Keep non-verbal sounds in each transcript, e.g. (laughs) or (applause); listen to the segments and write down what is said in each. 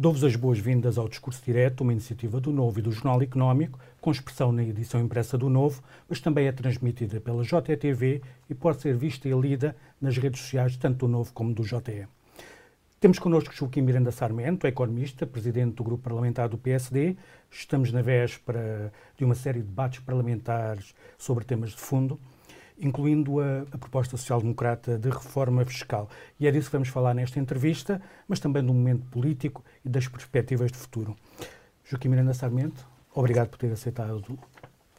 Dou-vos as boas-vindas ao Discurso Direto, uma iniciativa do Novo e do Jornal Económico, com expressão na edição impressa do Novo, mas também é transmitida pela JTV e pode ser vista e lida nas redes sociais, tanto do Novo como do JE. Temos connosco Joaquim Miranda Sarmento, economista, presidente do Grupo Parlamentar do PSD. Estamos na véspera de uma série de debates parlamentares sobre temas de fundo incluindo a, a proposta social-democrata de reforma fiscal. E é disso que vamos falar nesta entrevista, mas também do momento político e das perspectivas de futuro. Joaquim Miranda Sarmento, obrigado por ter aceitado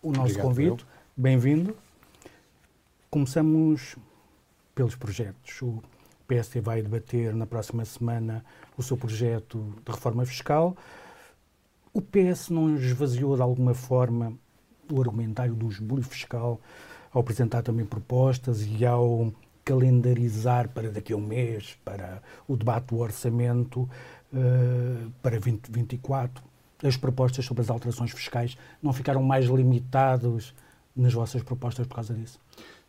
o nosso obrigado, convite. Bem-vindo. Começamos pelos projetos. O PSD vai debater na próxima semana o seu projeto de reforma fiscal. O PS não esvaziou de alguma forma o argumentário do esbulho fiscal ao apresentar também propostas e ao calendarizar para daqui a um mês, para o debate do orçamento uh, para 2024, as propostas sobre as alterações fiscais não ficaram mais limitadas nas vossas propostas por causa disso?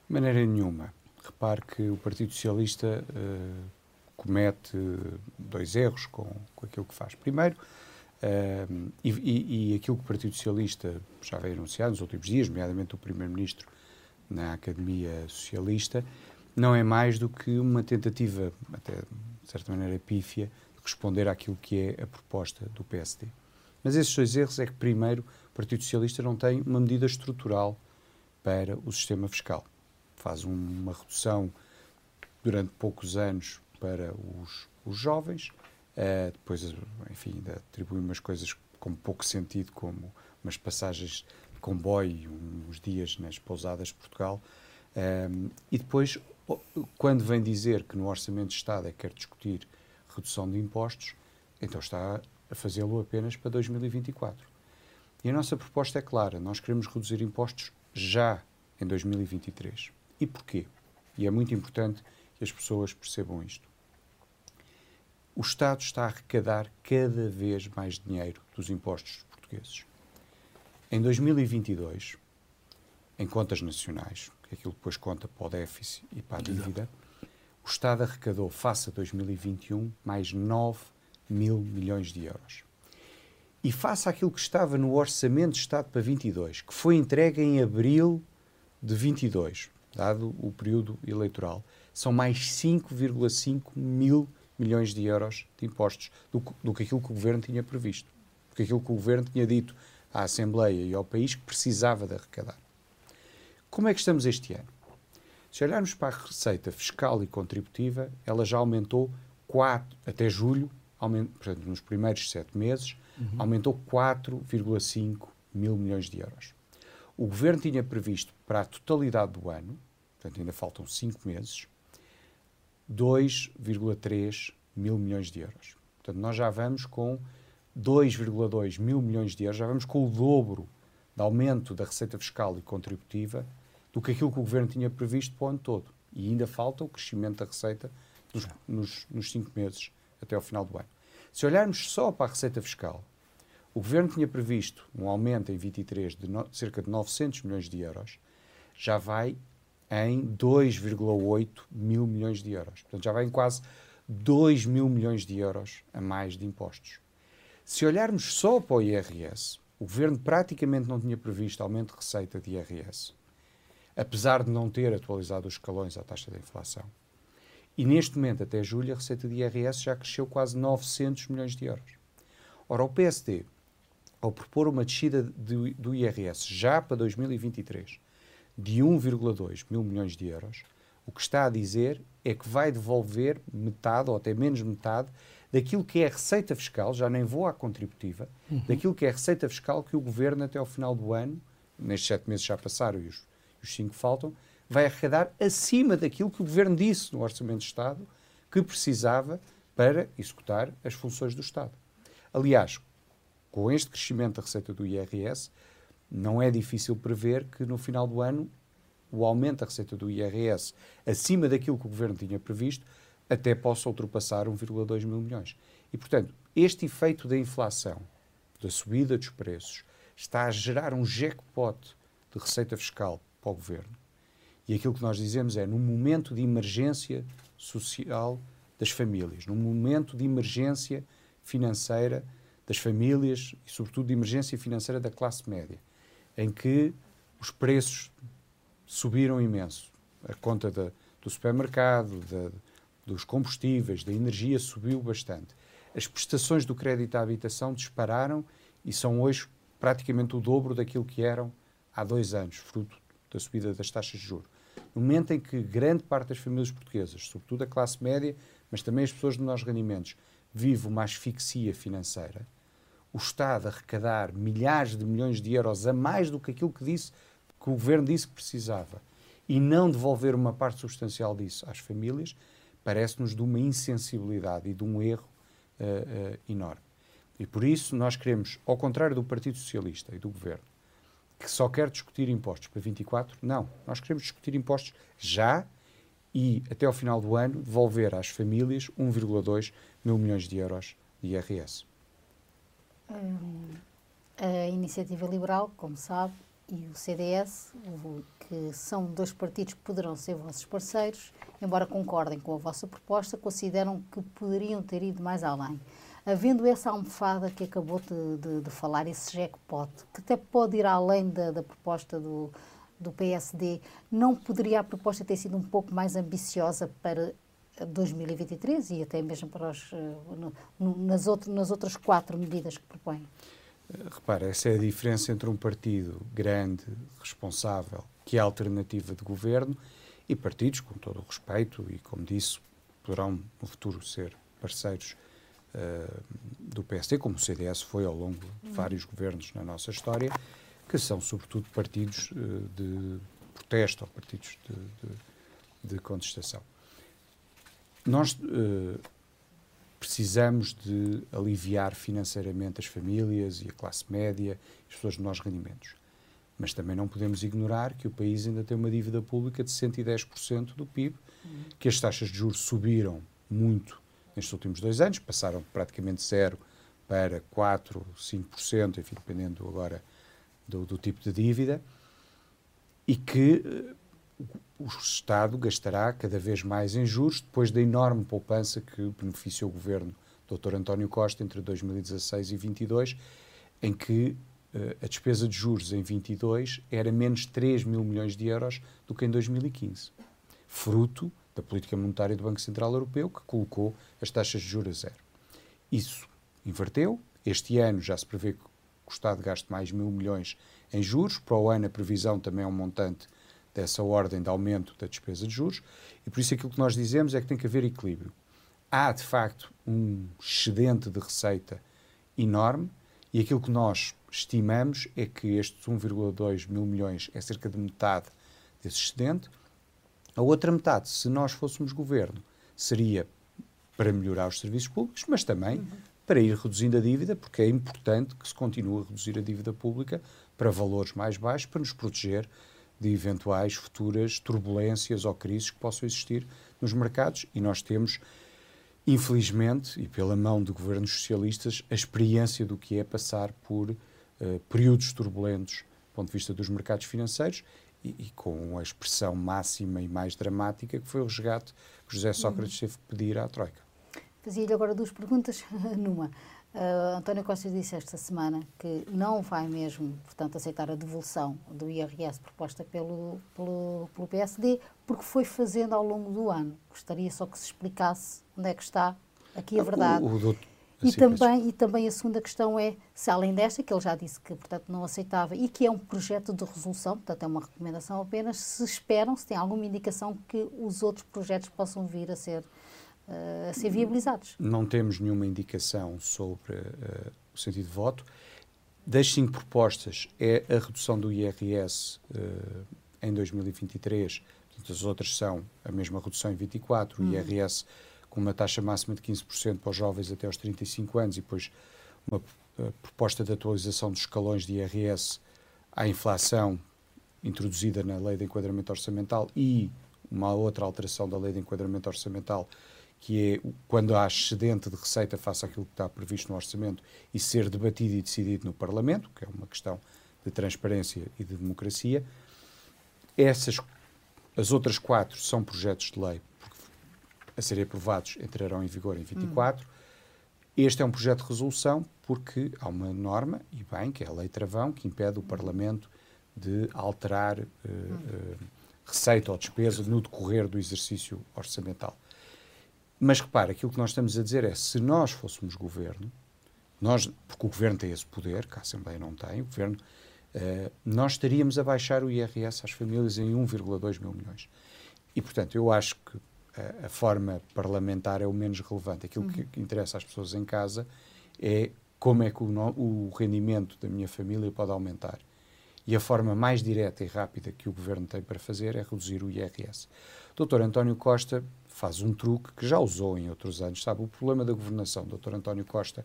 De maneira nenhuma. Repare que o Partido Socialista uh, comete dois erros com, com aquilo que faz. Primeiro, uh, e, e, e, aquilo que o Partido Socialista já veio anunciar nos últimos dias, nomeadamente o Primeiro-Ministro na Academia Socialista, não é mais do que uma tentativa, até de certa maneira pífia, responder àquilo que é a proposta do PSD. Mas esses dois erros é que, primeiro, o Partido Socialista não tem uma medida estrutural para o sistema fiscal. Faz uma redução durante poucos anos para os, os jovens, uh, depois, enfim, atribui umas coisas com pouco sentido, como umas passagens comboio, uns dias nas pousadas de Portugal. Um, e depois, quando vem dizer que no Orçamento de Estado é que quer discutir redução de impostos, então está a fazê-lo apenas para 2024. E a nossa proposta é clara: nós queremos reduzir impostos já em 2023. E porquê? E é muito importante que as pessoas percebam isto. O Estado está a arrecadar cada vez mais dinheiro dos impostos portugueses. Em 2022, em contas nacionais, que é aquilo depois conta para o déficit e para a dívida, o Estado arrecadou, face a 2021, mais 9 mil milhões de euros. E face àquilo que estava no Orçamento de Estado para 22, que foi entregue em abril de 22, dado o período eleitoral, são mais 5,5 mil milhões de euros de impostos do, do que aquilo que o Governo tinha previsto. Porque aquilo que o Governo tinha dito à Assembleia e ao país que precisava de arrecadar. Como é que estamos este ano? Se olharmos para a receita fiscal e contributiva, ela já aumentou 4, até julho, aument, portanto, nos primeiros sete meses, uhum. aumentou 4,5 mil milhões de euros. O governo tinha previsto para a totalidade do ano, portanto, ainda faltam cinco meses, 2,3 mil milhões de euros. Portanto, nós já vamos com 2,2 mil milhões de euros, já vamos com o dobro de aumento da receita fiscal e contributiva do que aquilo que o Governo tinha previsto para o ano todo. E ainda falta o crescimento da receita nos, nos, nos cinco meses até ao final do ano. Se olharmos só para a receita fiscal, o Governo tinha previsto um aumento em 23 de no, cerca de 900 milhões de euros, já vai em 2,8 mil milhões de euros. Portanto, já vai em quase 2 mil milhões de euros a mais de impostos. Se olharmos só para o IRS, o governo praticamente não tinha previsto aumento de receita de IRS, apesar de não ter atualizado os escalões à taxa de inflação. E neste momento, até julho, a receita de IRS já cresceu quase 900 milhões de euros. Ora, o PSD, ao propor uma descida do, do IRS já para 2023 de 1,2 mil milhões de euros, o que está a dizer é que vai devolver metade, ou até menos metade, daquilo que é a receita fiscal, já nem vou à contributiva, uhum. daquilo que é a receita fiscal que o governo até ao final do ano, nestes sete meses já passaram e os, os cinco faltam, vai arrecadar acima daquilo que o governo disse no Orçamento de Estado que precisava para executar as funções do Estado. Aliás, com este crescimento da receita do IRS, não é difícil prever que no final do ano o aumento da receita do IRS acima daquilo que o governo tinha previsto até possa ultrapassar 1,2 mil milhões. E, portanto, este efeito da inflação, da subida dos preços, está a gerar um jackpot de receita fiscal para o governo. E aquilo que nós dizemos é, num momento de emergência social das famílias, num momento de emergência financeira das famílias e, sobretudo, de emergência financeira da classe média, em que os preços subiram imenso. A conta da, do supermercado, da, dos combustíveis, da energia subiu bastante. As prestações do crédito à habitação dispararam e são hoje praticamente o dobro daquilo que eram há dois anos, fruto da subida das taxas de juros. No momento em que grande parte das famílias portuguesas, sobretudo a classe média, mas também as pessoas de menores rendimentos, vive uma asfixia financeira, o Estado arrecadar milhares de milhões de euros a mais do que aquilo que, disse, que o Governo disse que precisava e não devolver uma parte substancial disso às famílias, parece-nos de uma insensibilidade e de um erro uh, uh, enorme. E por isso nós queremos, ao contrário do Partido Socialista e do Governo, que só quer discutir impostos para 24, não. Nós queremos discutir impostos já e, até ao final do ano, devolver às famílias 1,2 mil milhões de euros de IRS. Hum, a Iniciativa Liberal, como sabe, e o CDS, que são dois partidos que poderão ser vossos parceiros, embora concordem com a vossa proposta, consideram que poderiam ter ido mais além. Havendo essa almofada que acabou de, de, de falar, esse jackpot, que até pode ir além da, da proposta do, do PSD, não poderia a proposta ter sido um pouco mais ambiciosa para 2023 e até mesmo para os, eh, no, nas, outro, nas outras quatro medidas que propõe? Repara, essa é a diferença entre um partido grande, responsável, que é a alternativa de governo, e partidos, com todo o respeito, e como disse, poderão no futuro ser parceiros uh, do PSD, como o CDS foi ao longo de vários governos na nossa história, que são sobretudo partidos uh, de protesto ou partidos de, de, de contestação. Nós uh, precisamos de aliviar financeiramente as famílias e a classe média, as pessoas de menores rendimentos. Mas também não podemos ignorar que o país ainda tem uma dívida pública de 110% do PIB, que as taxas de juros subiram muito nestes últimos dois anos, passaram praticamente zero para 4, 5%, enfim, dependendo agora do, do tipo de dívida, e que uh, o Estado gastará cada vez mais em juros, depois da enorme poupança que beneficiou o governo Dr. António Costa entre 2016 e 2022, em que uh, a despesa de juros em 22 era menos 3 mil milhões de euros do que em 2015, fruto da política monetária do Banco Central Europeu, que colocou as taxas de juros a zero. Isso inverteu. Este ano já se prevê que o Estado gaste mais mil milhões em juros. Para o ano, a previsão também é um montante dessa ordem de aumento da despesa de juros. E por isso aquilo que nós dizemos é que tem que haver equilíbrio. Há, de facto, um excedente de receita enorme e aquilo que nós estimamos é que estes 1,2 mil milhões é cerca de metade desse excedente. A outra metade, se nós fôssemos governo, seria para melhorar os serviços públicos, mas também uhum. para ir reduzindo a dívida, porque é importante que se continue a reduzir a dívida pública para valores mais baixos, para nos proteger de eventuais futuras turbulências ou crises que possam existir nos mercados. E nós temos, infelizmente, e pela mão de governos socialistas, a experiência do que é passar por uh, períodos turbulentos do ponto de vista dos mercados financeiros e, e, com a expressão máxima e mais dramática que foi o resgate que José Sócrates teve que pedir à Troika. Fazia-lhe agora duas perguntas (laughs) numa. Uh, António Costa disse esta semana que não vai mesmo, portanto, aceitar a devolução do IRS proposta pelo, pelo, pelo PSD, porque foi fazendo ao longo do ano. Gostaria só que se explicasse onde é que está aqui a verdade. O, o, o, e, assim, também, e também a segunda questão é se, além desta, que ele já disse que, portanto, não aceitava e que é um projeto de resolução, portanto, é uma recomendação apenas, se esperam, se tem alguma indicação que os outros projetos possam vir a ser uh, a ser viabilizados. Não temos nenhuma indicação sobre uh, o sentido de voto. Das cinco propostas, é a redução do IRS uh, eh, em 2023, as outras são a mesma redução em 24, o IRS com uma taxa máxima de 15% para os jovens até aos 35 anos e depois uma proposta de atualização dos escalões de IRS à inflação introduzida na Lei de Enquadramento Orçamental e uma outra alteração da Lei de Enquadramento Orçamental que é quando há excedente de receita face àquilo que está previsto no orçamento e ser debatido e decidido no Parlamento, que é uma questão de transparência e de democracia. Essas, as outras quatro são projetos de lei a serem aprovados entrarão em vigor em 24. Hum. Este é um projeto de resolução porque há uma norma, e bem, que é a Lei Travão, que impede o Parlamento de alterar uh, uh, receita ou despesa no decorrer do exercício orçamental. Mas repare, aquilo que nós estamos a dizer é, se nós fôssemos governo, nós, porque o governo tem esse poder, que a Assembleia não tem, o governo, uh, nós estaríamos a baixar o IRS às famílias em 1,2 mil milhões. E, portanto, eu acho que a, a, forma parlamentar é o menos relevante. Aquilo uhum. que, interessa às pessoas em casa é como é que o, o rendimento da minha família pode aumentar. E a forma mais direta e rápida que o governo tem para fazer é reduzir o IRS. Dr. António Costa faz um truque que já usou em outros anos. Sabe, o problema da governação do Dr. António Costa,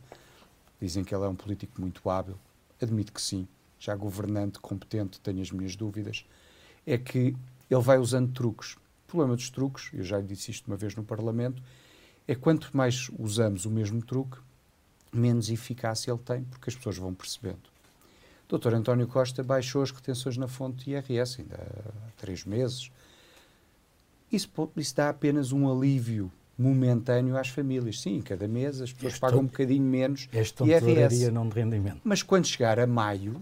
dizem que ele é um político muito hábil, admito que sim, já governante, competente, tenho as minhas dúvidas, é que ele vai usando truques. O problema dos truques, eu já lhe disse isto uma vez no Parlamento, é quanto mais usamos o mesmo truque, menos eficácia ele tem, porque as pessoas vão percebendo. Dr. António Costa baixou as retenções na fonte IRS ainda há três meses. Isso, isso dá apenas um alívio momentâneo às famílias. Sim, cada mês as pessoas este pagam um bocadinho menos esta IRS. não de rendimento. Mas quando chegar a maio,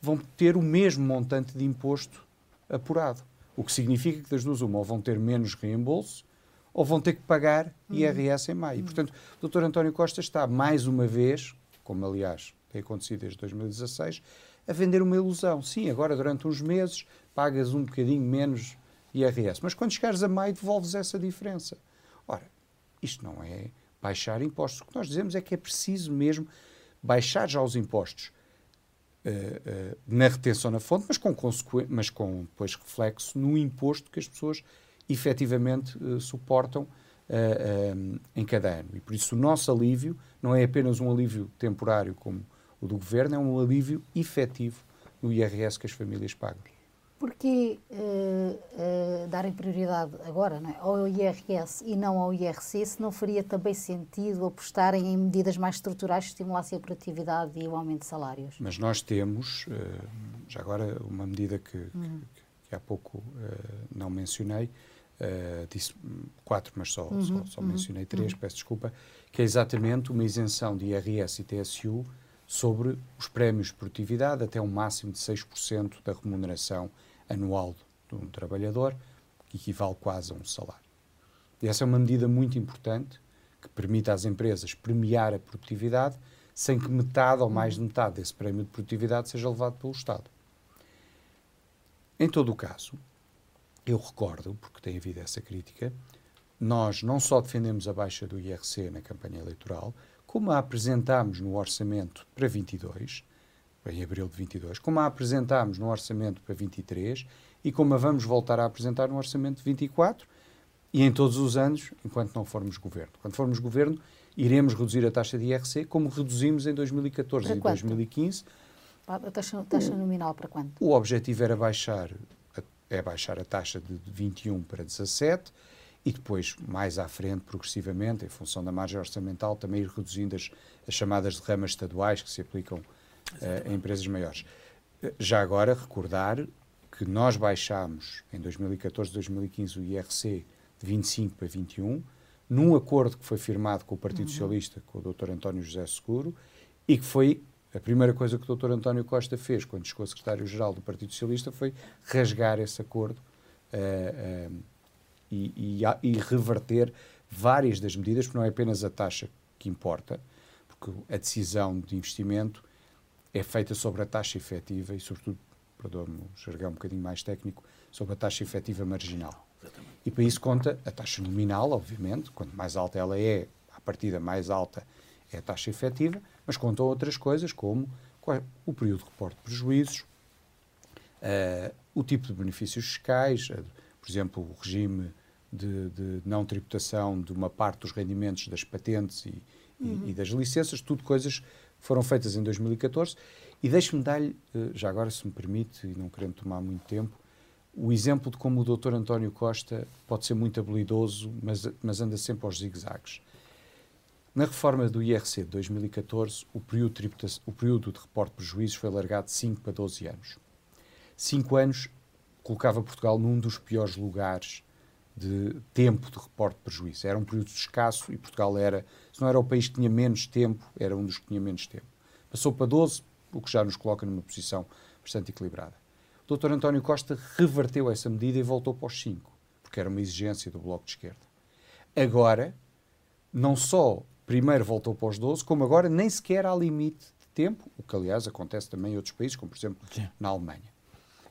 vão ter o mesmo montante de imposto apurado. O que significa que das duas uma, ou vão ter menos reembolso, ou vão ter que pagar IRS em maio. Portanto, o Dr. António Costa está mais uma vez, como aliás tem acontecido desde 2016, a vender uma ilusão. Sim, agora durante uns meses pagas um bocadinho menos IRS, mas quando chegares a maio devolves essa diferença. Ora, isto não é baixar impostos. O que nós dizemos é que é preciso mesmo baixar já os impostos uh, na retenção na fonte, mas com, mas com depois reflexo no imposto que as pessoas efetivamente uh, suportam em cada ano. E por isso o nosso alívio não é apenas um alívio temporário como o do governo é um alívio efetivo no IRS que as famílias pagam. Porquê uh, uh, darem prioridade agora é? ao IRS e não ao IRC, se não faria também sentido apostarem em medidas mais estruturais que estimulassem a produtividade e o aumento de salários? Mas nós temos, uh, já agora, uma medida que, que, que, há pouco não mencionei, disse quatro, mas só, uhum. só, só uhum. mencionei três, uhum. peço desculpa, que é exatamente uma isenção de IRS e TSU sobre os prémios de produtividade até um máximo de 6% da remuneração anual de um trabalhador, que equivale quase a um salário. E essa é uma medida muito importante que permite às empresas premiar a produtividade sem que metade ou mais de metade desse prémio de produtividade seja levado pelo Estado. Em todo o caso, eu recordo, porque tem havido essa crítica, nós não só defendemos a baixa do IRC na campanha eleitoral, como a apresentámos no orçamento para 22, em abril de 22, como a apresentámos no orçamento para 23 e como a vamos voltar a apresentar no orçamento de 24 e em todos os anos, enquanto não formos governo. Quando formos governo, iremos reduzir a taxa de IRC, como reduzimos em 2014 e 2015. A taxa, taxa nominal para quanto? O objetivo era baixar, é baixar a taxa de 21 para 17 e depois, mais à frente, progressivamente, em função da margem orçamental, também ir reduzindo as, as chamadas derramas estaduais que se aplicam uh, a empresas maiores. Uh, já agora, recordar que nós baixámos em 2014 2015 o IRC de 25 para 21, num acordo que foi firmado com o Partido uhum. Socialista, com o Dr. António José Seguro, e que foi a primeira coisa que o Dr. António Costa fez quando chegou secretário-geral do Partido Socialista foi rasgar esse acordo. Uh, e, e, e reverter várias das medidas, porque não é apenas a taxa que importa, porque a decisão de investimento é feita sobre a taxa efetiva e, sobretudo, perdoa-me o jargão um bocadinho mais técnico, sobre a taxa efetiva marginal. Exatamente. E para isso conta a taxa nominal, obviamente, quanto mais alta ela é, a partida mais alta é a taxa efetiva, mas contam outras coisas como é o período de reporte de prejuízos, uh, o tipo de benefícios fiscais, uh, por exemplo, o regime de, de, não tributação de uma parte dos rendimentos das patentes e, uhum. e, e das licenças, tudo coisas foram feitas em 2014. E deixe-me dar-lhe, eh, já agora, se me permite, e não querendo tomar muito tempo, o exemplo de como o Dr. António Costa pode ser muito habilidoso, mas, mas anda sempre aos zigue-zagues. Na reforma do IRC de 2014, o período, o período de reporte de prejuízos foi alargado de 5 para 12 anos. 5 anos colocava Portugal num dos piores lugares de tempo de reporte de prejuízo. Era um período escasso e Portugal era, se não era o país que tinha menos tempo, era um dos que tinha menos tempo. Passou para 12, o que já nos coloca numa posição bastante equilibrada. O Dr. António Costa reverteu essa medida e voltou para os 5, porque era uma exigência do Bloco de Esquerda. Agora, não só primeiro voltou para os 12, como agora nem sequer há limite de tempo, o que aliás acontece também em outros países, como por exemplo Sim. na Alemanha.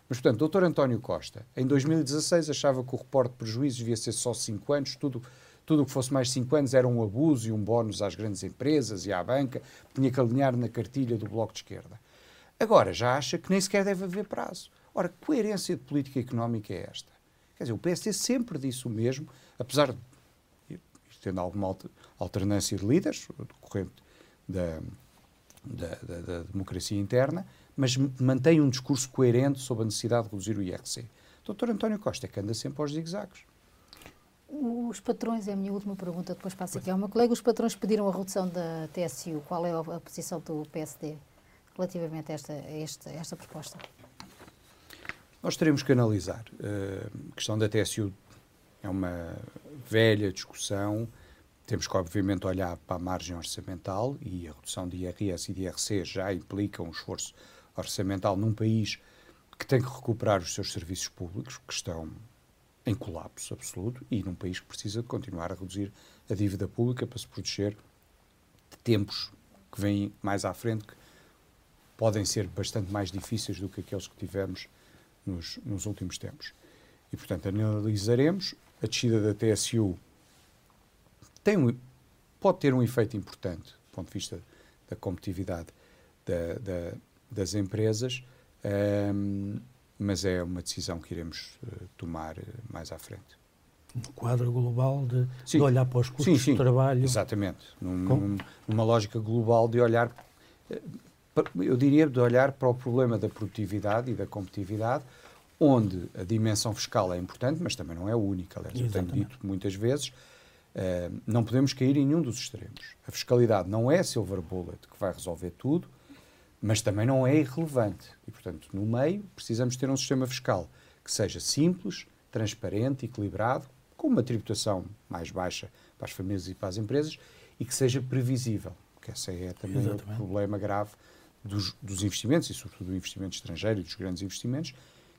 Mas, portanto, Dr. António Costa, em 2016, achava que o reporte de prejuízos devia ser só 5 anos, tudo tudo o que fosse mais 5 anos era um abuso e um bónus às grandes empresas e à banca, tinha que alinhar na cartilha do Bloco de Esquerda. Agora já acha que nem sequer deve haver prazo. Ora, que coerência de política económica é esta? Quer dizer, o PSD sempre disse o mesmo, apesar de tendo alguma alternância de líderes, decorrente da, da, da, da democracia interna, mas mantém um discurso coerente sobre a necessidade de reduzir o IRC. Doutor António Costa é que anda sempre aos zigzags. Os patrões, é a minha última pergunta, depois passo aqui ao meu colega. Os patrões pediram a redução da TSU. Qual é a posição do PSD relativamente a esta, a esta, a esta proposta? Nós teremos que analisar. Uh, a questão da TSU é uma velha discussão. Temos que, obviamente, olhar para a margem orçamental e a redução de IRS e de IRC já implica um esforço orçamental num país que tem que recuperar os seus serviços públicos, que estão em colapso absoluto e num país que precisa de continuar a reduzir a dívida pública para se proteger de tempos que vêm mais à frente, que podem ser bastante mais difíceis do que aqueles que tivemos nos, nos últimos tempos. E, portanto, analisaremos. A descida da TSU tem um, pode ter um efeito importante do ponto de vista da competitividade da, da, das empresas. Um, mas é uma decisão que iremos uh, tomar uh, mais à frente. No quadro global de, de olhar para os custos sim, sim, de trabalho. Exatamente. Num, num, numa lógica global de olhar, eh, eu diria, de olhar para o problema da produtividade e da competitividade, onde a dimensão fiscal é importante, mas também não é única. Aliás, eu tenho dito muitas vezes, uh, não podemos cair em nenhum dos extremos. A fiscalidade não é silver bullet que vai resolver tudo, mas também não é irrelevante. E, portanto, no meio, precisamos ter um sistema fiscal que seja simples, transparente, equilibrado, com uma tributação mais baixa para as famílias e para as empresas e que seja previsível, porque esse é também Exatamente. outro problema grave dos, dos, investimentos, e sobretudo do investimento estrangeiro e dos grandes investimentos,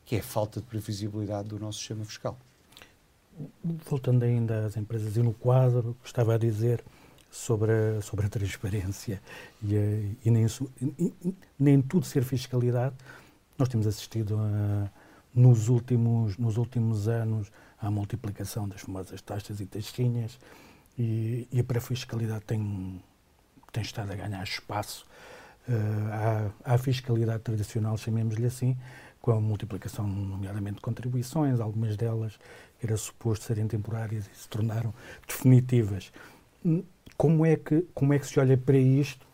que é a falta de previsibilidade do nosso sistema fiscal. Voltando ainda às empresas e no quadro, estava a dizer sobre a, sobre a transparência e, a, e nem, nem tudo ser fiscalidade. Nós temos assistido a, nos, últimos, nos últimos anos à multiplicação das famosas taxas e taxinhas e, e a pré-fiscalidade tem, tem estado a ganhar espaço uh, à, à fiscalidade tradicional, chamemos-lhe assim, com a multiplicação, nomeadamente, de contribuições, algumas delas era suposto serem temporárias e se tornaram definitivas como é que, como é que se olha para isto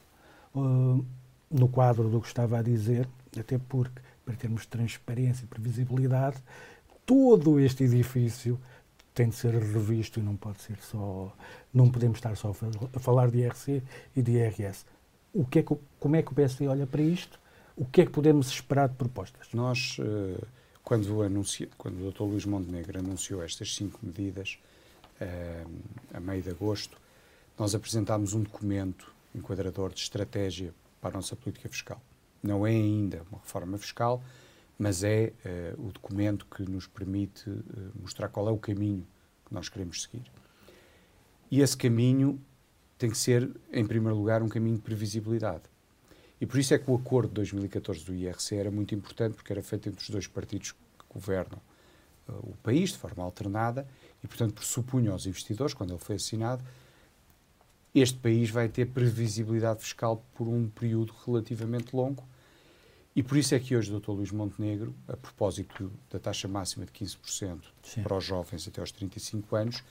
uh, no quadro do que estava a dizer, até porque, para termos transparência e previsibilidade, todo este edifício tem de ser revisto e não pode ser só. Não podemos estar só a falar de IRC e de IRS. O que é que, como é que o PSD olha para isto? O que é que podemos esperar de propostas? Nós, uh, quando, anuncia, quando o Dr. Luís Montenegro anunciou estas cinco medidas, uh, a meio de agosto, nós apresentámos um documento enquadrador de estratégia para a nossa política fiscal. Não é ainda uma reforma fiscal, mas é uh, o documento que nos permite uh, mostrar qual é o caminho que nós queremos seguir. E esse caminho tem que ser, em primeiro lugar, um caminho de previsibilidade. E por isso é que o acordo de 2014 do IRC era muito importante, porque era feito entre os dois partidos que governam uh, o país de forma alternada e, portanto, pressupunha aos investidores, quando ele foi assinado, este país vai ter previsibilidade fiscal por um período relativamente longo. E por isso é que hoje o Dr. Luís Montenegro, a propósito da taxa máxima de 15% Sim. para os jovens até aos 35 anos,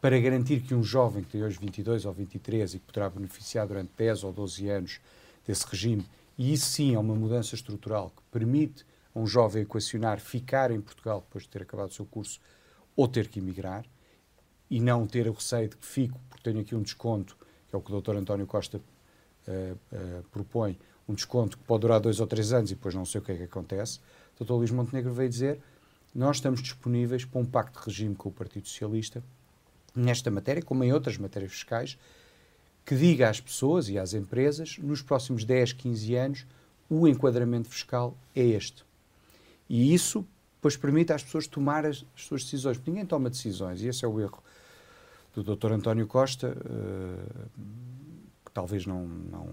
para garantir que um jovem que tem hoje 22 ou 23 e que poderá beneficiar durante 10 ou 12 anos desse regime, e isso sim é uma mudança estrutural que permite a um jovem equacionar ficar em Portugal depois de ter acabado o seu curso ou ter que emigrar, e não ter o receio de que fico porque tenho aqui um desconto, que é o que o Dr. António Costa uh, uh, propõe, um desconto que pode durar dois ou três anos e depois não sei o que é que acontece. O Dr. Luís Montenegro veio dizer nós estamos disponíveis para um pacto de regime com o Partido Socialista nesta matéria, como em outras matérias fiscais, que diga às pessoas e às empresas, nos próximos 10, 15 anos, o enquadramento fiscal é este. E isso, pois, permite às pessoas tomar as, as suas decisões. Porque ninguém toma decisões, e esse é o erro do Dr. António Costa, uh, que talvez não, não,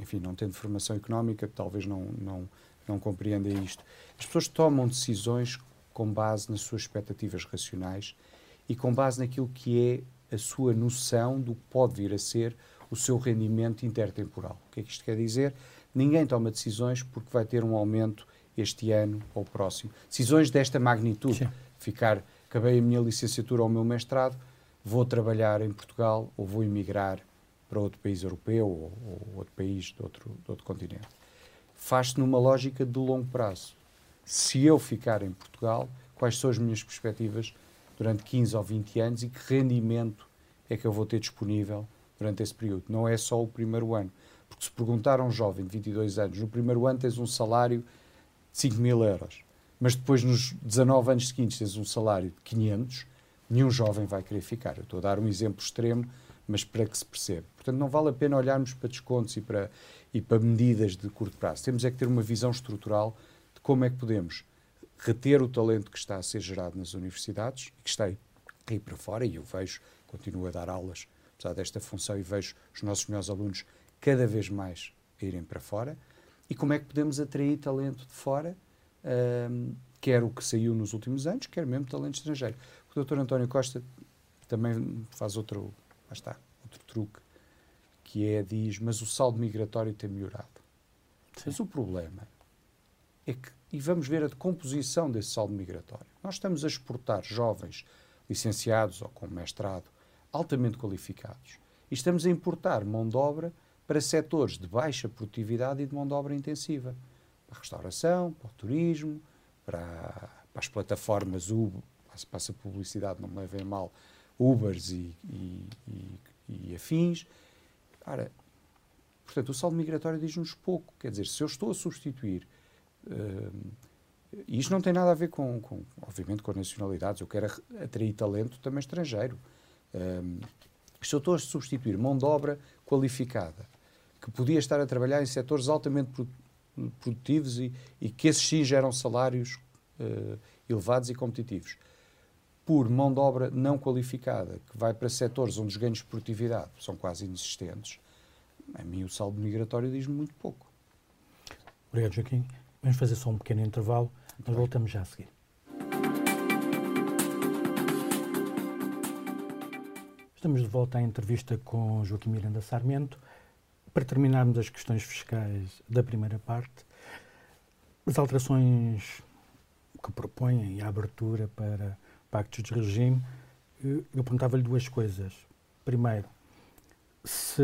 enfim, não tendo formação económica, talvez não, não, não compreenda isto. As pessoas tomam decisões com base nas suas expectativas racionais e com base naquilo que é a sua noção do que pode vir a ser o seu rendimento intertemporal. O que é que isto quer dizer? Ninguém toma decisões porque vai ter um aumento este ano ou próximo. Decisões desta magnitude. Sim. Ficar, acabei a minha licenciatura ou o meu mestrado, vou trabalhar em Portugal ou vou emigrar para outro país europeu ou, ou outro país de outro, de outro continente. Faz-se numa lógica de longo prazo. Se eu ficar em Portugal, quais são as minhas perspectivas durante 15 ou 20 anos e que rendimento é que eu vou ter disponível durante esse período? Não é só o primeiro ano. Porque se perguntar a um jovem de 22 anos, no primeiro ano tens um salário de 5 mil euros, mas depois nos 19 anos seguintes tens um salário de 500, nenhum jovem vai querer ficar. Eu estou a dar um exemplo extremo, mas para que se perceba. Portanto, não vale a pena olharmos para descontos e para, e para medidas de curto prazo. Temos é que ter uma visão estrutural de como é que podemos reter o talento que está a ser gerado nas universidades e que está aí, aí para fora, e eu vejo, continuo a dar aulas, apesar desta função, e vejo os nossos melhores alunos cada vez mais a irem para fora, e como é que podemos atrair talento de fora, um, quer o que saiu nos últimos anos, quer mesmo talento estrangeiro. O Dr. António Costa também faz outro, lá está, outro truque, que é, diz, mas o saldo migratório tem melhorado. Sim. Mas o problema é que, e vamos ver a decomposição desse saldo migratório. Nós estamos a exportar jovens licenciados ou com mestrado altamente qualificados e estamos a importar mão de obra para setores de baixa produtividade e de mão de obra intensiva. Para a restauração, para o turismo, para, para as plataformas Uber, passa publicidade, não me levem mal, Ubers e, e, e, e afins. Ora, portanto, o saldo migratório diz-nos pouco. Quer dizer, se eu estou a substituir. Uh, isto não tem nada a ver com, com, obviamente, com nacionalidades. Eu quero atrair talento também estrangeiro. Um, se eu estou a substituir mão de obra qualificada, que podia estar a trabalhar em setores altamente produtivos e, e que esses sim geram salários uh, elevados e competitivos, por mão de obra não qualificada, que vai para setores onde os ganhos de produtividade são quase inexistentes, a mim o saldo migratório diz-me muito pouco. Obrigado, Joaquim. Vamos fazer só um pequeno intervalo, nós voltamos já a seguir. Estamos de volta à entrevista com Joaquim Miranda Sarmento. Para terminarmos as questões fiscais da primeira parte, as alterações que propõem a abertura para pactos de regime, eu perguntava-lhe duas coisas. Primeiro, se,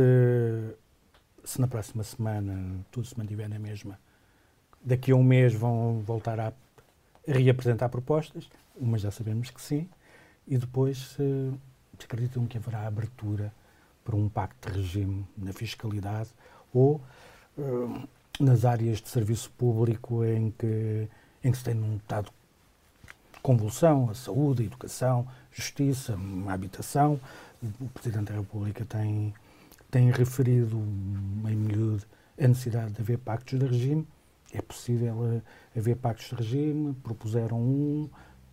se na próxima semana tudo se mantiver na mesma, daqui a um mês vão voltar a reapresentar propostas, umas já sabemos que sim, e depois se, se acreditam que haverá abertura para um pacto de regime na fiscalidade ou uh, nas áreas de serviço público em que, em que se tem notado convulsão, a saúde, a educação, justiça, a habitação. O Presidente da República tem, tem referido em miúdo a necessidade de haver pactos de regime. É possível eh, haver pactos de regime, propuseram um,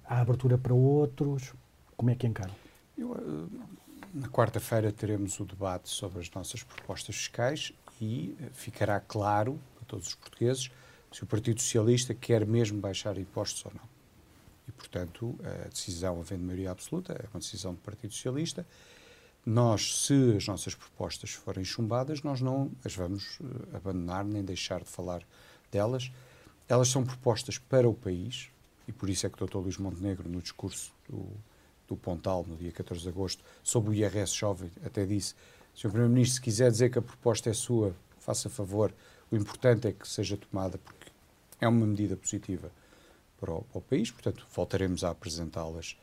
há abertura para outros. Como é que encaram? Eu, eh, na quarta-feira teremos o debate sobre as nossas propostas fiscais e eh, ficará claro para todos os portugueses se o Partido Socialista quer mesmo baixar impostos ou não e, portanto, a decisão, havendo maioria absoluta, é uma decisão do Partido Socialista. Nós, se as nossas propostas forem chumbadas, nós não as vamos uh, abandonar nem deixar de falar delas. Elas são propostas para o país, e por isso é que o Dr. Luís Montenegro, no discurso do, do Pontal, no dia 14 de agosto, sobre o IRS jovem, até disse: Sr. Primeiro-Ministro, se quiser dizer que a proposta é sua, faça favor, o importante é que seja tomada, porque é uma medida positiva para o, para o país, portanto, voltaremos a apresentá-las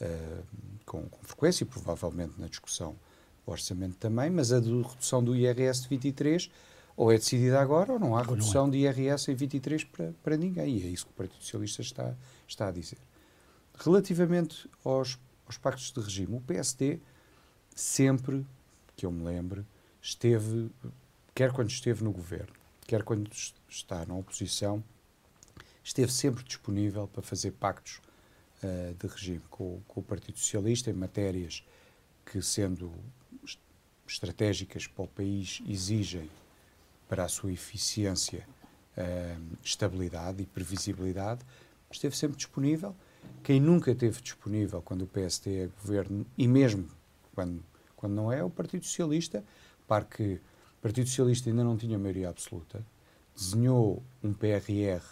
uh, com, com, frequência e provavelmente na discussão do orçamento também, mas a do, redução do IRS de 23 ou é decidida agora ou não há redução não é. de IRS em 23 para, para ninguém, e é isso que o Partido Socialista está, está a dizer. relativamente aos, aos pactos de regime, o PSD sempre, que eu me lembre, esteve, quer quando esteve no governo, quer quando está na oposição, esteve sempre disponível para fazer pactos uh, de regime com, com, o Partido Socialista em matérias que, sendo estratégicas para o país, exigem para a sua eficiência uh, estabilidade e previsibilidade, esteve sempre disponível. Quem nunca esteve disponível quando o PSD é governo, e mesmo quando, quando não é, é o Partido Socialista, para que o Partido Socialista ainda não tinha maioria absoluta, desenhou um PRR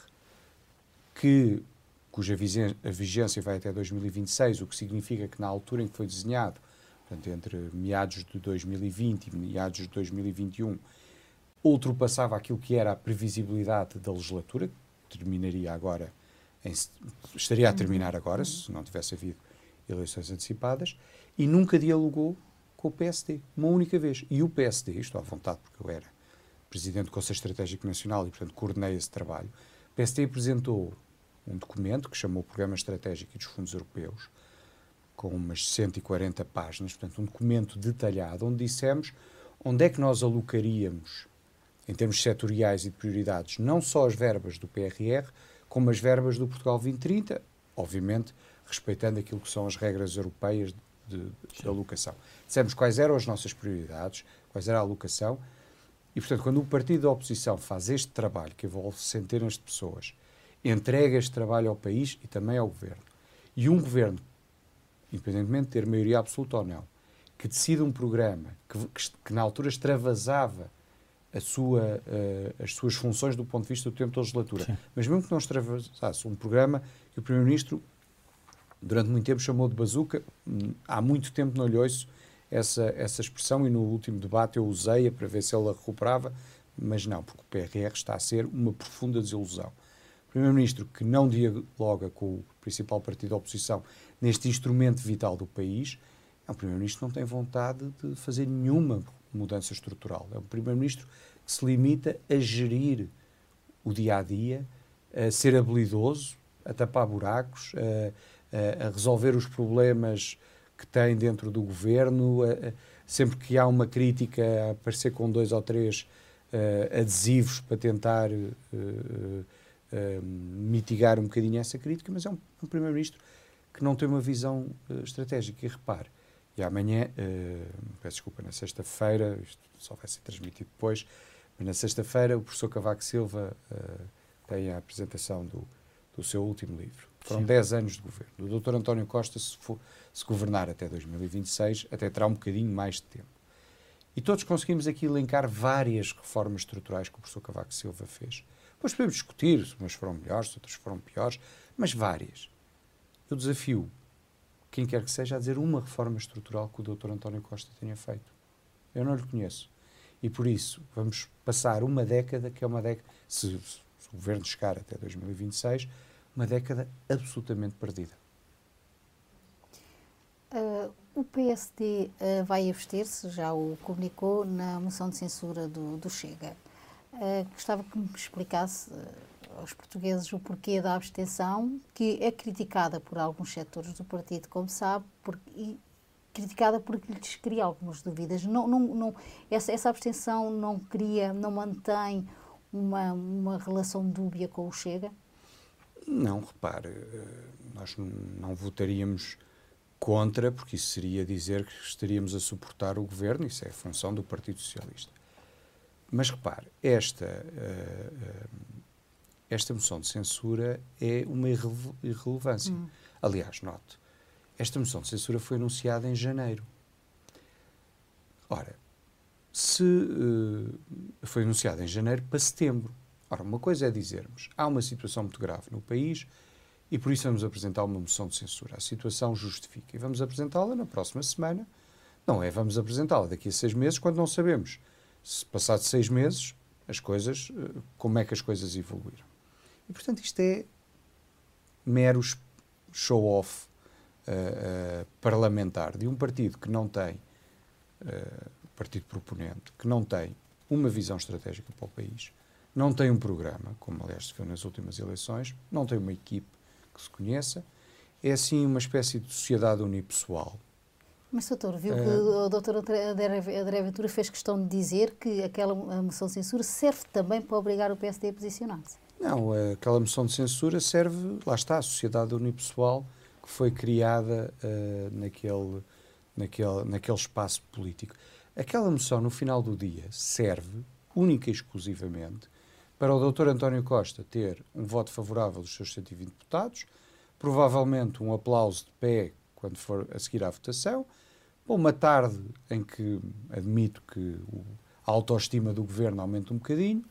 que, cuja vigência vai até 2026, o que significa que na altura em que foi desenhado, portanto, entre meados de 2020 e meados de 2021, ultrapassava aquilo que era a previsibilidade da legislatura, que terminaria agora, em, estaria a terminar agora, se não tivesse havido eleições antecipadas, e nunca dialogou com o PSD, uma única vez. E o PSD, estou à vontade porque eu era presidente do Conselho Estratégico Nacional e, portanto, coordenei esse trabalho, o PSD apresentou um documento que chamou o Programa Estratégico dos Fundos Europeus, com umas 140 páginas, portanto, um documento detalhado, onde dissemos onde é que nós alocaríamos, em termos setoriais e de prioridades, não só as verbas do PRR, como as verbas do Portugal 2030, obviamente respeitando aquilo que são as regras europeias de, de, de alocação. Dissemos quais eram as nossas prioridades, quais era a alocação, e, portanto, quando o partido da oposição faz este trabalho, que envolve centenas de pessoas, entrega este trabalho ao país e também ao governo, e um governo, independentemente de ter maioria absoluta ou não, que decide um programa que, que, que na altura extravasava sua, uh, as suas funções do ponto de vista do tempo da legislatura, Sim. mas mesmo que não extravasasse um programa que o Primeiro-Ministro durante muito tempo chamou de bazuca, hum, há muito tempo não lhe ouço essa, essa expressão e no último debate eu usei-a para ver se ela recuperava, mas não, porque o PRR está a ser uma profunda desilusão. O Primeiro-Ministro que não dialoga com o principal partido da oposição neste instrumento vital do país, é um Primeiro-Ministro que não tem vontade de fazer nenhuma mudança estrutural. É um Primeiro-Ministro que se limita a gerir o dia a dia, a ser habilidoso, a tapar buracos, a, a resolver os problemas que tem dentro do governo, sempre que há uma crítica, a aparecer com dois ou três uh, adesivos para tentar uh, uh, mitigar um bocadinho essa crítica, mas é um, um primeiro-ministro que não tem uma visão estratégica. E repare, e amanhã, peço desculpa, na sexta-feira, isto só vai ser transmitido depois, mas na sexta-feira o professor Cavaco Silva tem a apresentação do, do seu último livro. Foram 10 anos de governo. O Dr. António Costa, se, for, se governar até 2026, até terá um bocadinho mais de tempo. E todos conseguimos aqui elencar várias reformas estruturais que o professor Cavaco Silva fez. Depois podemos discutir se umas foram melhores, se outras foram piores, mas várias. Eu desafio quem quer que seja a dizer uma reforma estrutural que o Dr. António Costa tenha feito. Eu não lhe conheço. E por isso vamos passar uma década, que é uma década, se, se o governo chegar até 2026, uma década absolutamente perdida. Uh, o PSD uh, ah, vai abster-se, já o comunicou, na moção de censura do, do Chega. Uh, gostava que me explicasse aos portugueses o porquê da abstenção, que é criticada por alguns setores do partido, como sabe, e criticada porque lhes cria algumas dúvidas. Não, não, não, essa, essa abstenção não cria, não mantém uma, uma relação dúbia com o Chega? Não, repare, nós não votaríamos contra, porque isso seria dizer que estaríamos a suportar o governo, isso é função do Partido Socialista. Mas repare, esta, eh, eh, esta moção de censura é uma irrelevância. Hum. Aliás, note, esta moção de censura foi anunciada em janeiro. Ora, se uh, foi anunciada em janeiro para setembro. Ora, uma coisa é dizermos há uma situação muito grave no país e por isso vamos apresentar uma moção de censura. A situação justifica. E vamos apresentá-la na próxima semana. Não é vamos apresentá-la daqui a seis meses, quando não sabemos se, passados seis meses, as coisas, eh, como é que as coisas evoluíram. E, portanto, isto é mero show-off uh, uh, parlamentar de um partido que não tem, uh, partido proponente, que não tem uma visão estratégica para o país, não tem um programa, como aliás se viu nas últimas eleições, não tem uma equipe que se conheça é assim uma espécie de sociedade unipessoal. Mas, doutor, viu que o doutor André Ventura fez questão de dizer que aquela moção de censura serve também para obrigar o PSD a posicionar-se. Não, aquela moção de censura serve, lá está, a sociedade unipessoal que foi criada uh, naquele, naquele, naquele espaço político. Aquela moção, no final do dia, serve única e exclusivamente para o doutor António Costa ter um voto favorável dos seus 120 deputados, provavelmente um aplauso de pé quando for a seguir à votação, uma tarde em que admito que a autoestima do governo aumenta um bocadinho,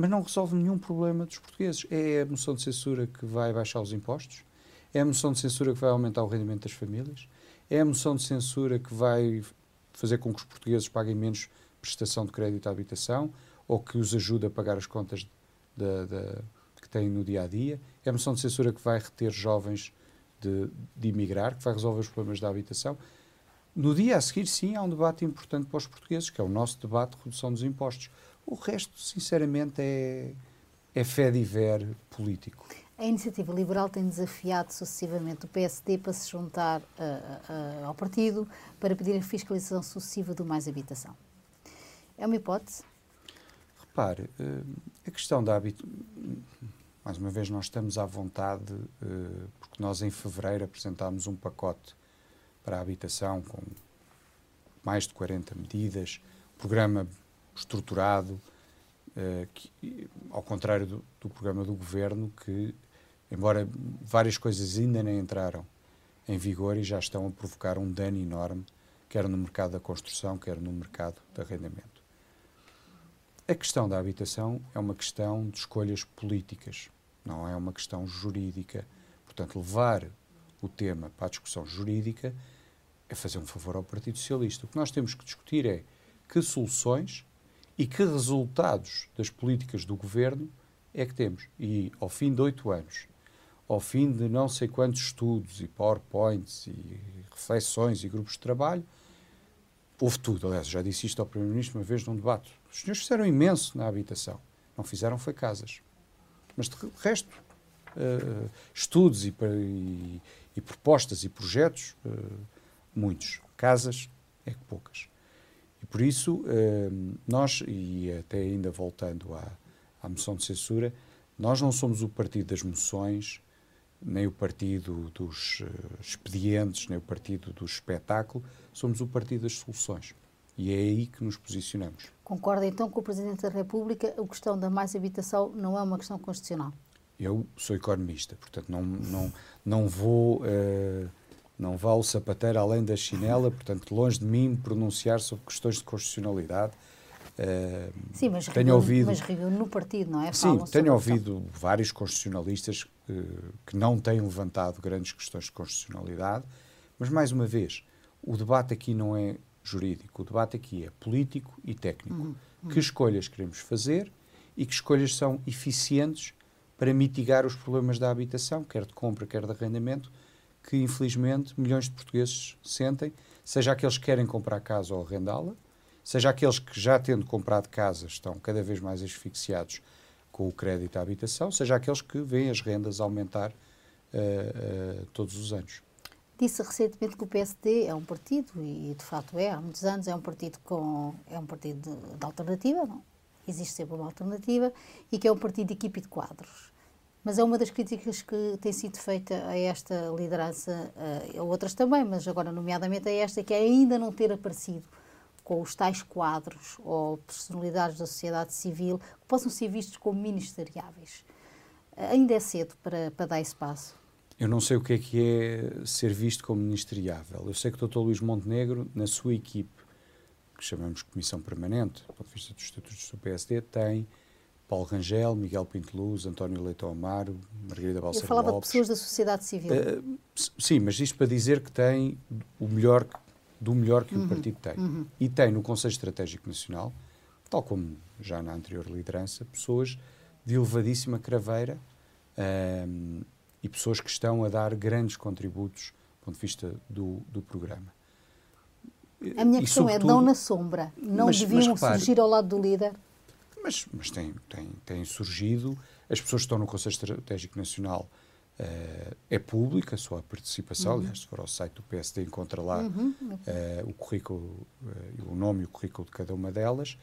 mas não resolve nenhum problema dos portugueses. É a moção de censura que vai baixar os impostos? É a moção de censura que vai aumentar o rendimento das famílias? É a moção de censura que vai fazer com que os portugueses paguem menos prestação de crédito à habitação ou que os ajude a pagar as contas de, de, que têm no dia a dia? É a moção de censura que vai reter jovens de, de emigrar, que vai resolver os problemas da habitação? No dia a seguir, sim, há um debate importante para os portugueses, que é o nosso debate de redução dos impostos. O resto, sinceramente, é, é fé de ver político. A iniciativa liberal tem desafiado sucessivamente o PSD para se juntar uh, uh, ao partido para pedir a fiscalização sucessiva do mais habitação. É uma hipótese? Repare, uh, a questão da habitação. Mais uma vez, nós estamos à vontade, porque nós em fevereiro apresentámos um pacote para a habitação, com mais de 40 medidas, programa estruturado, uh, que, ao contrário do, do, programa do governo, que, embora várias coisas ainda nem entraram em vigor e já estão a provocar um dano enorme, quer no mercado da construção, quer no mercado de arrendamento. A questão da habitação é uma questão de escolhas políticas, não é uma questão jurídica. Portanto, levar o tema para a discussão jurídica é fazer um favor ao Partido Socialista. O que nós temos que discutir é que soluções e que resultados das políticas do governo é que temos. E ao fim de oito anos, ao fim de não sei quantos estudos e PowerPoints e reflexões e grupos de trabalho, houve tudo. Aliás, já disse isto ao Primeiro-Ministro uma vez num debate. Os senhores fizeram imenso na habitação. Não fizeram foi casas. Mas de resto, uh, estudos e, e, e, propostas e projetos, uh, muitos. Casas, é que poucas. E por isso, uh, nós, e até ainda voltando à, à moção de censura, nós não somos o partido das moções, nem o partido dos expedientes, nem o partido do espetáculo, somos o partido das soluções. E é aí que nos posicionamos. Concorda então com o Presidente da República a questão da mais habitação não é uma questão constitucional? Eu sou economista, portanto não, não, não vou, uh, não vá ao sapateiro além da chinela, portanto longe de mim pronunciar sobre questões de constitucionalidade. Uh, Sim, mas tenho ouvido, mas no partido, não é? Sim, tenho ouvido vários constitucionalistas uh, que não têm levantado grandes questões de constitucionalidade, mas mais uma vez, o debate aqui não é jurídico, o debate aqui é político e técnico. Uhum, uhum. Que escolhas queremos fazer e que escolhas são eficientes para mitigar os problemas da habitação, quer de compra, quer de arrendamento, que infelizmente milhões de portugueses sentem, seja aqueles que querem comprar casa ou arrendá-la, seja aqueles que já tendo comprado casa estão cada vez mais asfixiados com o crédito à habitação, seja aqueles que veem as rendas aumentar uh, uh, todos os anos. Disse recentemente que o PSD é um partido, e de facto é, há muitos anos, é um partido, com, é um partido de, de alternativa, não? existe sempre uma alternativa, e que é um partido de equipe de quadros. Mas é uma das críticas que tem sido feita a esta liderança, eh, a outras também, mas agora, nomeadamente a esta, que é ainda não ter aparecido com os tais quadros ou personalidades da sociedade civil que possam ser vistos como ministeriáveis. Ainda é cedo para, para dar espaço. Eu não sei o que é que é ser visto como ministeriável. Eu sei que o Dr. Luís Montenegro, na sua equipe, que chamamos Comissão Permanente, do ponto de vista dos estatutos do PSD, tem Paulo Rangel, Miguel Pinto Luz, António Leitão Amaro, Margarida Balseiro Eu falava Lopes. de pessoas da sociedade civil. Uh, sim, mas isto para dizer que tem o melhor do melhor que uhum, o partido tem. Uhum. E tem no Conselho Estratégico Nacional, tal como já na anterior liderança, pessoas de elevadíssima craveira uh, e pessoas que estão a dar grandes contributos do ponto de vista do, do programa. A minha e questão é, não na sombra. Não mas, deviam mas repare, surgir ao lado do líder? Mas, mas tem, tem, tem surgido, as pessoas que estão no Conselho Estratégico Nacional Uh, é pública a sua participação, uhum. aliás, se for ao site do PSD encontra lá uhum. uh, o currículo, uh, o nome e o currículo de cada uma delas.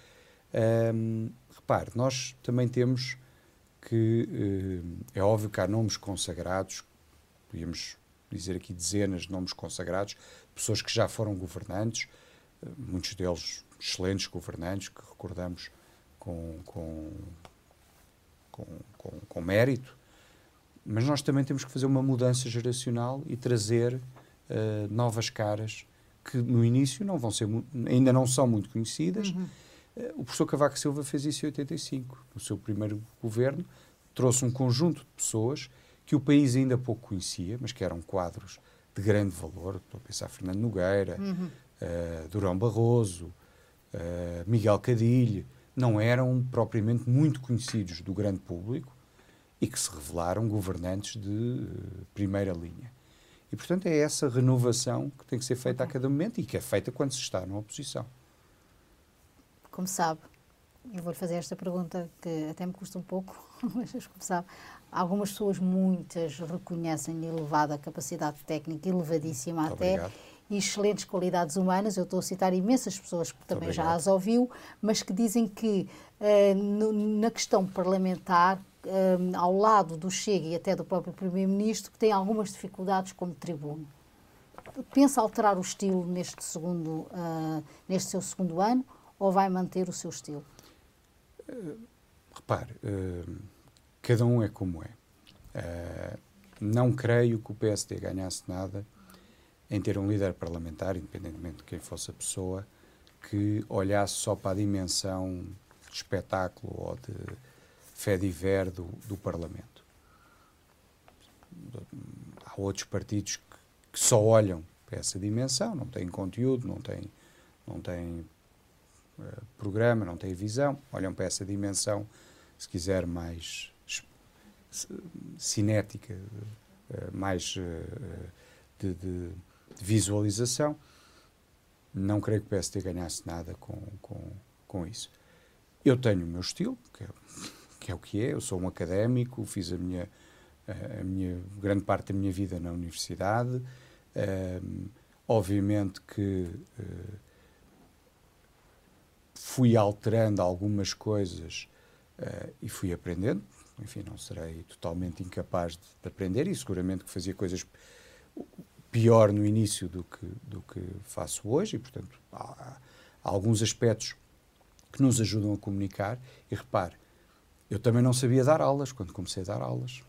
Um, repare, nós também temos que, é óbvio que há nomes consagrados, podíamos dizer aqui dezenas de nomes consagrados, pessoas que já foram governantes, muitos deles excelentes governantes, que recordamos com, com, com, com, com mérito, mas nós também temos que fazer uma mudança geracional e trazer uh, novas caras que no início não vão ser, ainda não são muito conhecidas. Uhum. Uh, o professor Cavaco Silva fez isso em 85, no seu primeiro governo, trouxe um conjunto de pessoas que o país ainda pouco conhecia, mas que eram quadros de grande valor. Estou a pensar Fernando Nogueira, uhum. uh, Durão Barroso, Miguel Cadilho, não eram propriamente muito conhecidos do grande público, e que se revelaram governantes de uh, primeira linha. E, portanto, é essa renovação que tem que ser feita a cada momento e que é feita quando se está na oposição. Como sabe, eu vou-lhe fazer esta pergunta que até me custa um pouco, (laughs) mas como sabe, algumas pessoas, muitas, reconhecem elevada capacidade técnica, elevadíssima Muito até, obrigado. E excelentes qualidades humanas. Eu estou a citar imensas pessoas que também já as ouviu, mas que dizem que uh, no, na questão parlamentar um, ao lado do Chega e até do próprio Primeiro-Ministro, que tem algumas dificuldades como tribuno. Pensa alterar o estilo neste, segundo, uh, neste seu segundo ano ou vai manter o seu estilo? Uh, repare, uh, cada um é como é. não creio que o PSD ganhasse nada em ter um líder parlamentar, independentemente de quem fosse a pessoa, que olhasse só para a dimensão de espetáculo ou de fé diver do, do Parlamento. Há outros partidos que, que, só olham para essa dimensão, não têm conteúdo, não têm, não têm uh, programa, não têm visão, olham para essa dimensão, se quiser, mais cinética, uh, mais uh, de, de, de, visualização. Não creio que o PSD ganhasse nada com, com, com isso. Eu tenho o meu estilo, que é que é o que é. Eu sou um académico, fiz a minha, a minha grande parte da minha vida na universidade. Um, obviamente que uh, fui alterando algumas coisas uh, e fui aprendendo. Enfim, não serei totalmente incapaz de, de, aprender e seguramente que fazia coisas pior no início do que, do que faço hoje e, portanto, há, há alguns aspectos que nos ajudam a comunicar. E repare, eu também não sabia dar aulas quando comecei a dar aulas.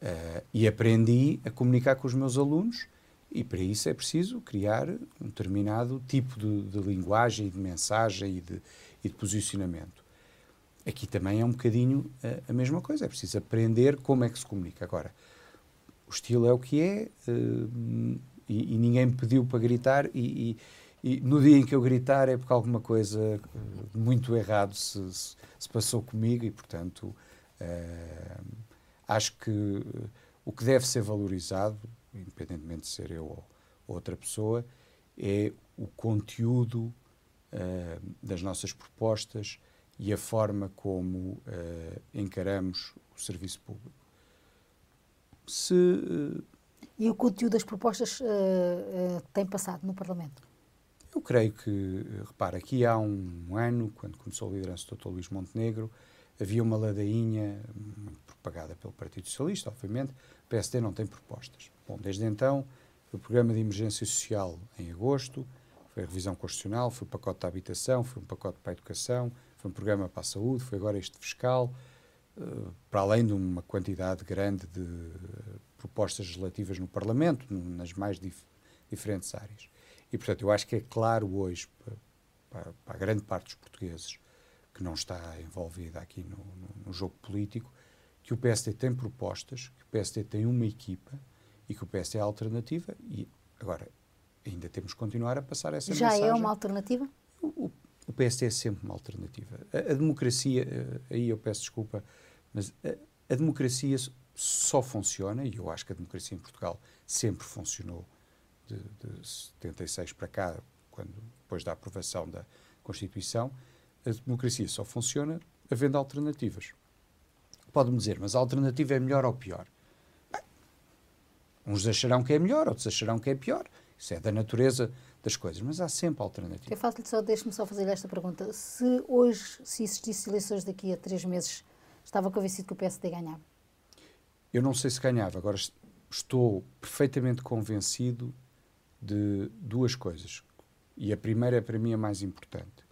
Uh, e aprendi a comunicar com os meus alunos, e para isso é preciso criar um determinado tipo de, de linguagem, de mensagem e de, e de, posicionamento. Aqui também é um bocadinho a, a, mesma coisa, é preciso aprender como é que se comunica. Agora, o estilo é o que é, uh, e, e, ninguém me pediu para gritar, e, e no dia em que eu gritar é porque alguma coisa uh, muito errado se, se, se, passou comigo e, portanto, uh, acho que o que deve ser valorizado, independentemente de ser eu ou outra pessoa, é o conteúdo das nossas propostas e a forma como encaramos o serviço público. Se, e o conteúdo das propostas tem passado no Parlamento? Eu creio que, repara, aqui há um ano, quando começou a liderança do Dr. Luís Montenegro, havia uma ladainha propagada pelo Partido Socialista, obviamente, o PSD não tem propostas. Bom, desde então, o programa de emergência social em agosto, foi a revisão constitucional, foi o pacote da habitação, foi um pacote para a educação, foi um programa para a saúde, foi agora este fiscal, uh, para além de uma quantidade grande de propostas legislativas no Parlamento, nas mais dif diferentes áreas. E, portanto, eu acho que é claro hoje, para, para a grande parte dos portugueses que não está envolvida aqui no, no, no, jogo político, que o PSD tem propostas, que o PSD tem uma equipa e que o PSD é alternativa. E, agora, ainda temos que continuar a passar essa Já mensagem. Já é uma alternativa? O, o, PSD é sempre uma alternativa. A, a, democracia, eh, aí eu peço desculpa, mas a, a democracia só funciona, e eu acho que a democracia em Portugal sempre funcionou de, de 76 para cá, quando, depois da aprovação da Constituição, a democracia só funciona havendo alternativas. Pode-me dizer, mas a alternativa é melhor ou pior? Bem, Uns acharão que é melhor, outros acharão que é pior. Isso é da natureza das coisas, mas há sempre alternativas. Eu faço só, deixe-me só fazer esta pergunta. Se hoje, se existisse eleições daqui a três meses, estava convencido que o PSD ganhava? Eu não sei se ganhava, agora estou perfeitamente convencido de duas coisas. E a primeira é para mim a mais importante.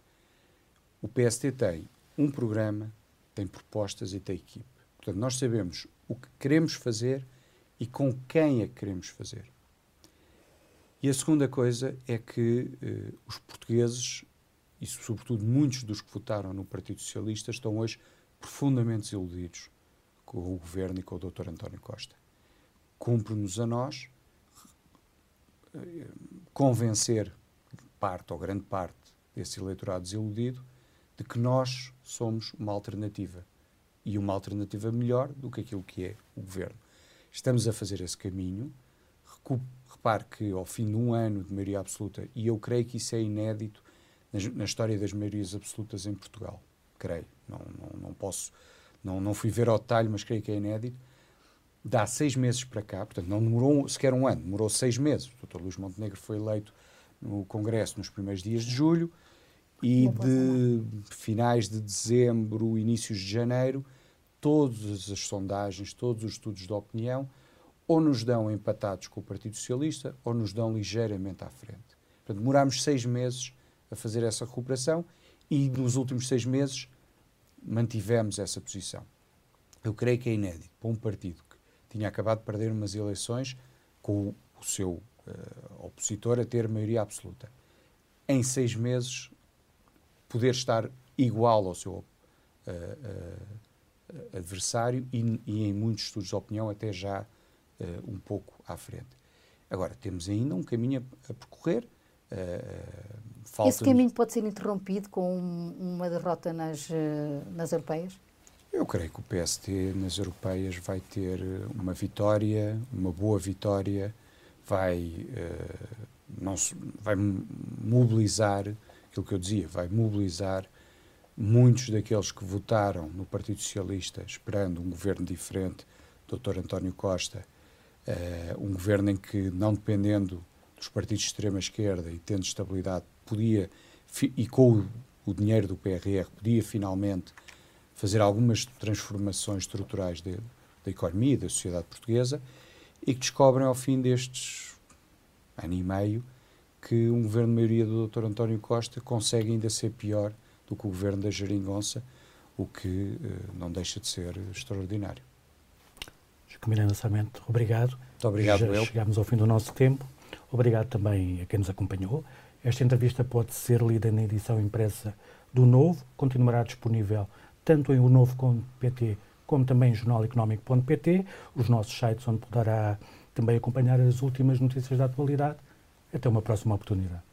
O PSD tem um programa, tem propostas e tem equipe. Portanto, nós sabemos o que queremos fazer e com quem é que queremos fazer. E a segunda coisa é que eh, os portugueses, e sobretudo muitos dos que votaram no Partido Socialista, estão hoje profundamente desiludidos com o governo e com o Dr. António Costa. Cumpre-nos a nós eh, convencer parte ou grande parte desse eleitorado desiludido de que nós somos uma alternativa e uma alternativa melhor do que aquilo que é o governo. Estamos a fazer esse caminho. Repare que ao fim de um ano de maioria absoluta, e eu creio que isso é inédito na, na história das maiorias absolutas em Portugal, creio, não, não, não posso, não, não fui ver ao detalhe, mas creio que é inédito. Dá seis meses para cá, portanto, não demorou sequer um ano, demorou seis meses. O Dr. Luís Montenegro foi eleito no Congresso nos primeiros dias de julho e de finais de dezembro, inícios de janeiro, todas as sondagens, todos os estudos de opinião, ou nos dão empatados com o Partido Socialista ou nos dão ligeiramente à frente. Portanto, demorámos seis meses a fazer essa recuperação e nos últimos seis meses mantivemos essa posição. Eu creio que é inédito para um partido que tinha acabado de perder umas eleições com o seu uh, opositor a ter maioria absoluta. Em seis meses, poder estar igual ao seu uh, uh, adversário e, e, em muitos estudos de opinião, até já um pouco à frente. Agora, temos ainda um caminho a, a percorrer. Esse caminho pode ser interrompido com uma derrota nas, nas europeias? Eu creio que o PST nas europeias vai ter uma vitória, uma boa vitória, vai, uh, não vai mobilizar, aquilo que eu dizia, vai mobilizar muitos daqueles que votaram no Partido Socialista esperando um governo diferente, Dr. António Costa, uh, um governo em que, não dependendo dos partidos de extrema-esquerda e tendo estabilidade, podia, e com o, dinheiro do PRR, podia finalmente fazer algumas transformações estruturais de, da economia e da sociedade portuguesa e que descobrem ao fim destes ano e meio que um governo de maioria do Dr. António Costa consegue ainda ser pior do que o governo da Jeringonça, o que uh, não deixa de ser extraordinário. Miranda Samento, obrigado. Muito obrigado, Já eu. chegamos ao fim do nosso tempo. Obrigado também a quem nos acompanhou. Esta entrevista pode ser lida na edição impressa do Novo, continuará disponível tanto em o novo.pt como também em jornaleconómico.pt, os nossos sites onde poderá também acompanhar as últimas notícias da atualidade. Até uma próxima oportunidade.